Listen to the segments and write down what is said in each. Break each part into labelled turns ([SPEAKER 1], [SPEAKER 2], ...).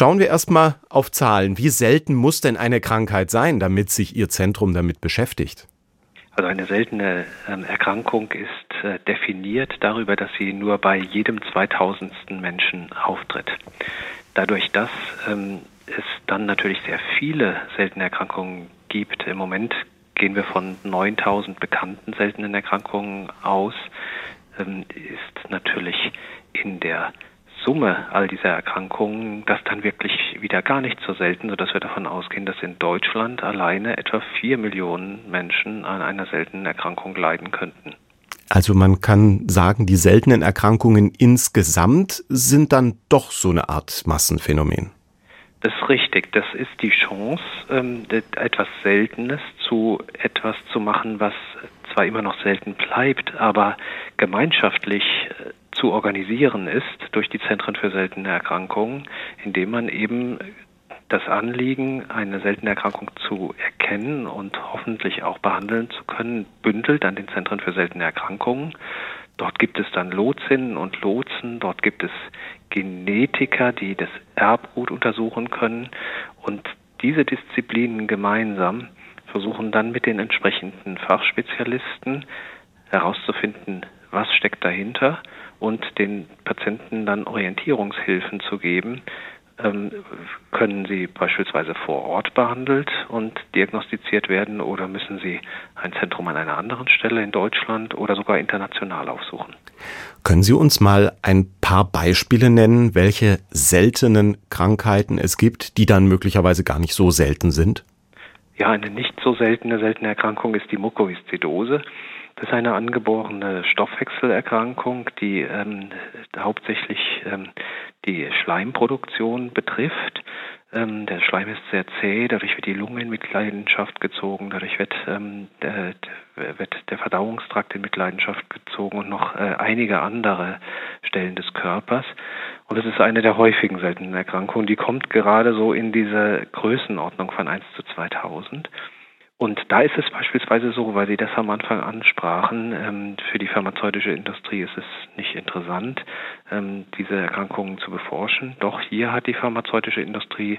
[SPEAKER 1] Schauen wir erstmal auf Zahlen. Wie selten muss denn eine Krankheit sein, damit sich Ihr Zentrum damit beschäftigt?
[SPEAKER 2] Also eine seltene ähm, Erkrankung ist äh, definiert darüber, dass sie nur bei jedem 2000. Menschen auftritt. Dadurch, dass ähm, es dann natürlich sehr viele seltene Erkrankungen gibt, im Moment gehen wir von 9000 bekannten seltenen Erkrankungen aus, ähm, ist natürlich in der Summe all dieser Erkrankungen das dann wirklich wieder gar nicht so selten, sodass wir davon ausgehen, dass in Deutschland alleine etwa vier Millionen Menschen an einer seltenen Erkrankung leiden könnten.
[SPEAKER 1] Also man kann sagen, die seltenen Erkrankungen insgesamt sind dann doch so eine Art Massenphänomen.
[SPEAKER 2] Das ist richtig. Das ist die Chance, ähm, etwas Seltenes zu etwas zu machen, was zwar immer noch selten bleibt, aber gemeinschaftlich äh, zu organisieren ist durch die Zentren für seltene Erkrankungen, indem man eben das Anliegen, eine seltene Erkrankung zu erkennen und hoffentlich auch behandeln zu können, bündelt an den Zentren für seltene Erkrankungen. Dort gibt es dann Lotsinnen und Lotsen, dort gibt es Genetiker, die das Erbgut untersuchen können und diese Disziplinen gemeinsam versuchen dann mit den entsprechenden Fachspezialisten herauszufinden, was steckt dahinter und den Patienten dann Orientierungshilfen zu geben, ähm, können sie beispielsweise vor Ort behandelt und diagnostiziert werden oder müssen sie ein Zentrum an einer anderen Stelle in Deutschland oder sogar international aufsuchen?
[SPEAKER 1] Können Sie uns mal ein paar Beispiele nennen, welche seltenen Krankheiten es gibt, die dann möglicherweise gar nicht so selten sind?
[SPEAKER 2] Ja, eine nicht so seltene, seltene Erkrankung ist die Mukoviszidose. Das ist eine angeborene Stoffwechselerkrankung, die ähm, hauptsächlich ähm, die Schleimproduktion betrifft. Ähm, der Schleim ist sehr zäh, dadurch wird die Lunge in Mitleidenschaft gezogen, dadurch wird, ähm, der, wird der Verdauungstrakt in Mitleidenschaft gezogen und noch äh, einige andere Stellen des Körpers. Und es ist eine der häufigen seltenen Erkrankungen. Die kommt gerade so in diese Größenordnung von 1 zu 2000. Und da ist es beispielsweise so, weil Sie das am Anfang ansprachen, ähm, für die pharmazeutische Industrie ist es nicht interessant, ähm, diese Erkrankungen zu beforschen. Doch hier hat die pharmazeutische Industrie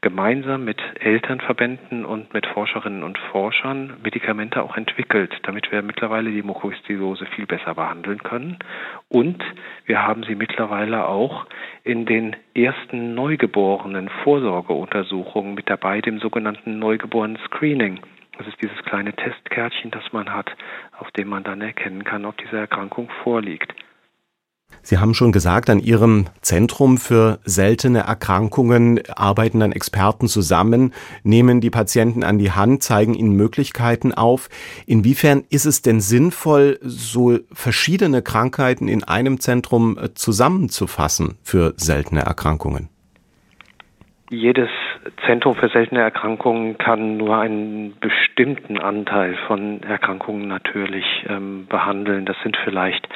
[SPEAKER 2] gemeinsam mit Elternverbänden und mit Forscherinnen und Forschern Medikamente auch entwickelt, damit wir mittlerweile die Mukoviszidose viel besser behandeln können. Und wir haben sie mittlerweile auch in den ersten Neugeborenen Vorsorgeuntersuchungen mit dabei, dem sogenannten Neugeborenen Screening. Das ist dieses kleine Testkärtchen, das man hat, auf dem man dann erkennen kann, ob diese Erkrankung vorliegt.
[SPEAKER 1] Sie haben schon gesagt, an Ihrem Zentrum für seltene Erkrankungen arbeiten dann Experten zusammen, nehmen die Patienten an die Hand, zeigen ihnen Möglichkeiten auf. Inwiefern ist es denn sinnvoll, so verschiedene Krankheiten in einem Zentrum äh, zusammenzufassen für seltene Erkrankungen?
[SPEAKER 2] Jedes Zentrum für seltene Erkrankungen kann nur einen bestimmten Anteil von Erkrankungen natürlich ähm, behandeln. Das sind vielleicht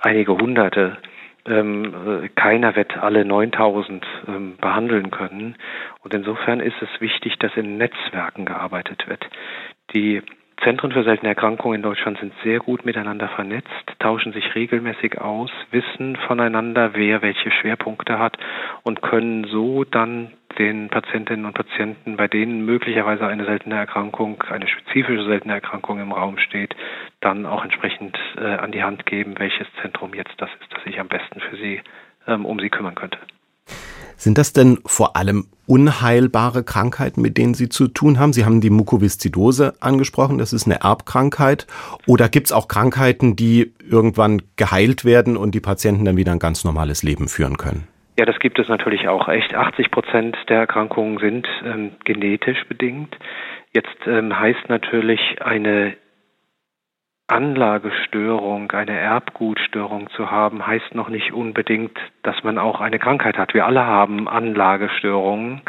[SPEAKER 2] einige hunderte. Ähm, äh, keiner wird alle 9000 ähm, behandeln können. Und insofern ist es wichtig, dass in Netzwerken gearbeitet wird. Die Zentren für seltene Erkrankungen in Deutschland sind sehr gut miteinander vernetzt, tauschen sich regelmäßig aus, wissen voneinander, wer welche Schwerpunkte hat und können so dann den Patientinnen und Patienten, bei denen möglicherweise eine seltene Erkrankung, eine spezifische seltene Erkrankung im Raum steht, dann auch entsprechend äh, an die Hand geben, welches Zentrum jetzt das ist, das sich am besten für sie ähm, um sie kümmern könnte.
[SPEAKER 1] Sind das denn vor allem unheilbare Krankheiten, mit denen Sie zu tun haben? Sie haben die Mukoviszidose angesprochen, das ist eine Erbkrankheit. Oder gibt es auch Krankheiten, die irgendwann geheilt werden und die Patienten dann wieder ein ganz normales Leben führen können?
[SPEAKER 2] Ja, das gibt es natürlich auch. Echt 80 Prozent der Erkrankungen sind ähm, genetisch bedingt. Jetzt ähm, heißt natürlich eine Anlagestörung, eine Erbgutstörung zu haben, heißt noch nicht unbedingt, dass man auch eine Krankheit hat. Wir alle haben Anlagestörungen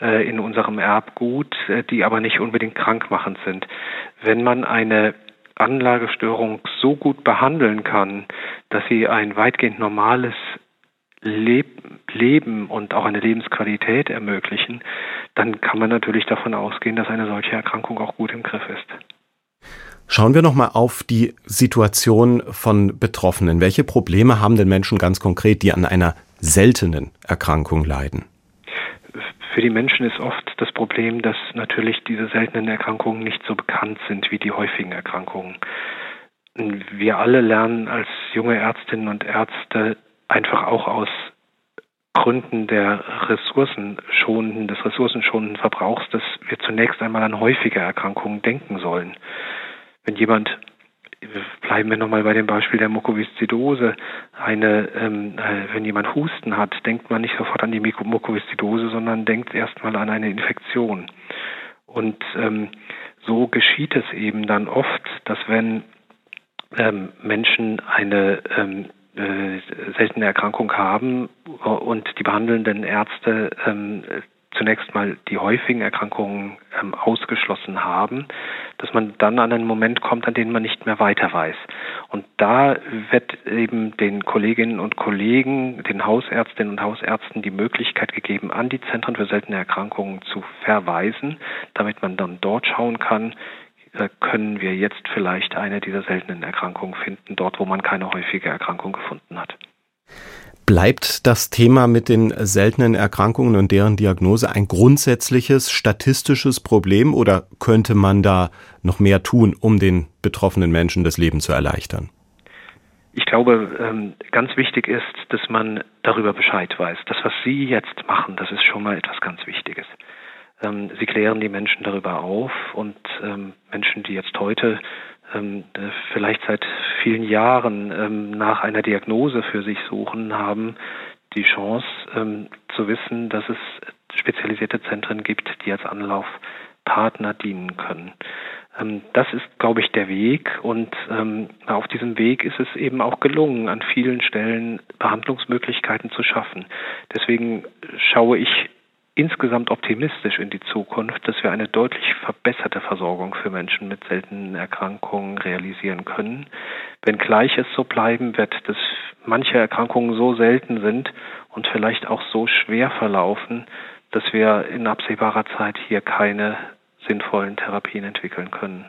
[SPEAKER 2] äh, in unserem Erbgut, äh, die aber nicht unbedingt krankmachend sind. Wenn man eine Anlagestörung so gut behandeln kann, dass sie ein weitgehend normales Leben und auch eine Lebensqualität ermöglichen, dann kann man natürlich davon ausgehen, dass eine solche Erkrankung auch gut im Griff ist.
[SPEAKER 1] Schauen wir noch mal auf die Situation von Betroffenen. Welche Probleme haben denn Menschen ganz konkret, die an einer seltenen Erkrankung leiden?
[SPEAKER 2] für die Menschen ist oft das Problem, dass natürlich diese seltenen Erkrankungen nicht so bekannt sind wie die häufigen Erkrankungen. Wir alle lernen als junge Ärztinnen und Ärzte einfach auch aus Gründen der ressourcenschonenden, des ressourcenschonenden Verbrauchs, dass wir zunächst einmal an häufige Erkrankungen denken sollen. Wenn jemand, bleiben wir nochmal bei dem Beispiel der Mukoviszidose, eine, ähm, äh, wenn jemand Husten hat, denkt man nicht sofort an die Mukoviszidose, sondern denkt erstmal an eine Infektion. Und ähm, so geschieht es eben dann oft, dass wenn ähm, Menschen eine ähm, äh, seltene Erkrankung haben und die behandelnden Ärzte ähm, zunächst mal die häufigen Erkrankungen ähm, ausgeschlossen haben, dass man dann an einen Moment kommt, an den man nicht mehr weiter weiß. Und da wird eben den Kolleginnen und Kollegen, den Hausärztinnen und Hausärzten die Möglichkeit gegeben, an die Zentren für seltene Erkrankungen zu verweisen, damit man dann dort schauen kann, äh, können wir jetzt vielleicht eine dieser seltenen Erkrankungen finden, dort wo man keine häufige Erkrankung gefunden hat.
[SPEAKER 1] Bleibt das Thema mit den seltenen Erkrankungen und deren Diagnose ein grundsätzliches statistisches Problem oder könnte man da noch mehr tun, um den betroffenen Menschen das Leben zu erleichtern?
[SPEAKER 2] Ich glaube, ähm, ganz wichtig ist, dass man darüber Bescheid weiß. Das, was Sie jetzt machen, das ist schon mal etwas ganz Wichtiges. Ähm, sie klären die Menschen darüber auf und ähm, Menschen, die jetzt heute ähm, äh, vielleicht seit vielen Jahren ähm, nach einer Diagnose für sich suchen, haben die Chance ähm, zu wissen, dass es spezialisierte Zentren gibt, die als Anlaufpartner dienen können. Ähm, das ist, glaube ich, der Weg und auf diesem Weg ist es eben auch gelungen, an vielen Stellen Behandlungsmöglichkeiten zu schaffen. Deswegen schaue ich insgesamt optimistisch in die Zukunft, dass wir eine deutlich verbesserte Versorgung für Menschen mit seltenen Erkrankungen realisieren können. Wenngleich es so bleiben wird, dass manche Erkrankungen so selten sind und vielleicht auch so schwer verlaufen, dass wir in absehbarer Zeit hier keine sinnvollen Therapien entwickeln können.